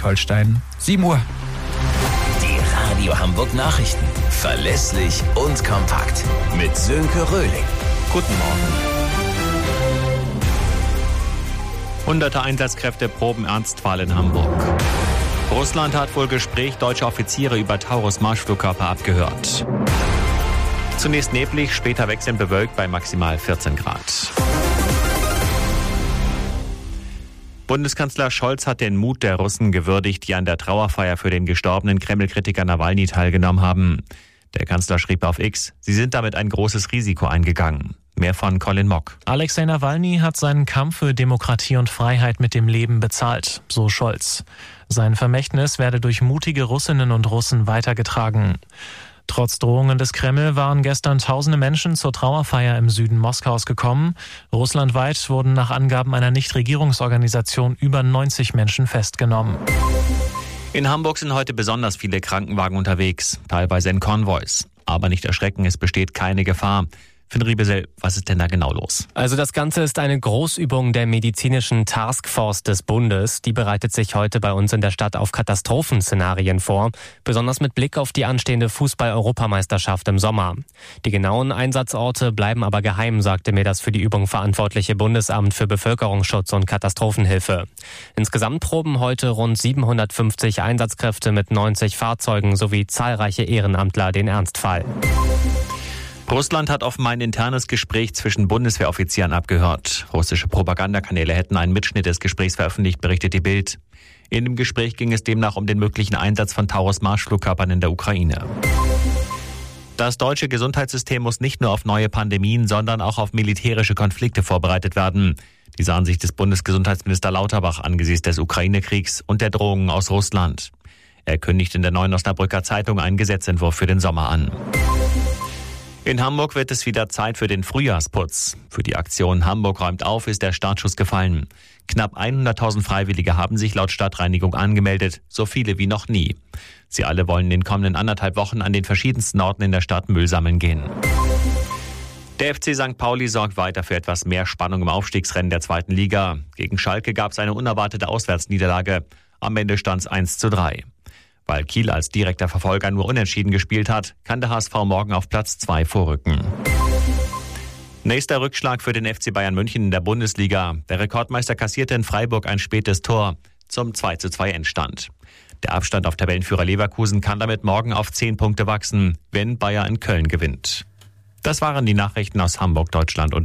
Schleswig-Holstein. 7 Uhr. Die Radio Hamburg Nachrichten. Verlässlich und kompakt. Mit Sönke Röhling. Guten Morgen. Hunderte Einsatzkräfte proben Ernstfall in Hamburg. Russland hat wohl Gespräch deutscher Offiziere über Taurus Marschflugkörper abgehört. Zunächst neblig, später wechselnd bewölkt bei maximal 14 Grad. Bundeskanzler Scholz hat den Mut der Russen gewürdigt, die an der Trauerfeier für den gestorbenen Kreml-Kritiker Nawalny teilgenommen haben. Der Kanzler schrieb auf X, sie sind damit ein großes Risiko eingegangen. Mehr von Colin Mock. Alexei Nawalny hat seinen Kampf für Demokratie und Freiheit mit dem Leben bezahlt, so Scholz. Sein Vermächtnis werde durch mutige Russinnen und Russen weitergetragen. Trotz Drohungen des Kreml waren gestern tausende Menschen zur Trauerfeier im Süden Moskaus gekommen. Russlandweit wurden nach Angaben einer Nichtregierungsorganisation über 90 Menschen festgenommen. In Hamburg sind heute besonders viele Krankenwagen unterwegs, teilweise in Konvois. Aber nicht erschrecken, es besteht keine Gefahr. Finn Riebesel, was ist denn da genau los? Also das Ganze ist eine Großübung der medizinischen Taskforce des Bundes. Die bereitet sich heute bei uns in der Stadt auf Katastrophenszenarien vor, besonders mit Blick auf die anstehende Fußball-Europameisterschaft im Sommer. Die genauen Einsatzorte bleiben aber geheim, sagte mir das für die Übung verantwortliche Bundesamt für Bevölkerungsschutz und Katastrophenhilfe. Insgesamt proben heute rund 750 Einsatzkräfte mit 90 Fahrzeugen sowie zahlreiche Ehrenamtler den Ernstfall. Russland hat offenbar ein internes Gespräch zwischen Bundeswehroffizieren abgehört. Russische Propagandakanäle hätten einen Mitschnitt des Gesprächs veröffentlicht, berichtet die Bild. In dem Gespräch ging es demnach um den möglichen Einsatz von Taurus Marschflugkörpern in der Ukraine. Das deutsche Gesundheitssystem muss nicht nur auf neue Pandemien, sondern auch auf militärische Konflikte vorbereitet werden. Diese Ansicht des Bundesgesundheitsminister Lauterbach angesichts des Ukraine-Kriegs und der Drohungen aus Russland. Er kündigt in der Neuen Osnabrücker Zeitung einen Gesetzentwurf für den Sommer an. In Hamburg wird es wieder Zeit für den Frühjahrsputz. Für die Aktion Hamburg räumt auf ist der Startschuss gefallen. Knapp 100.000 Freiwillige haben sich laut Stadtreinigung angemeldet, so viele wie noch nie. Sie alle wollen in den kommenden anderthalb Wochen an den verschiedensten Orten in der Stadt Müll sammeln gehen. Der FC St. Pauli sorgt weiter für etwas mehr Spannung im Aufstiegsrennen der zweiten Liga. Gegen Schalke gab es eine unerwartete Auswärtsniederlage. Am Ende stand es 1 zu 3. Weil Kiel als direkter Verfolger nur unentschieden gespielt hat, kann der HSV morgen auf Platz 2 vorrücken. Nächster Rückschlag für den FC Bayern München in der Bundesliga. Der Rekordmeister kassierte in Freiburg ein spätes Tor zum 2 zu 2 Endstand. Der Abstand auf Tabellenführer Leverkusen kann damit morgen auf 10 Punkte wachsen, wenn Bayern in Köln gewinnt. Das waren die Nachrichten aus Hamburg, Deutschland und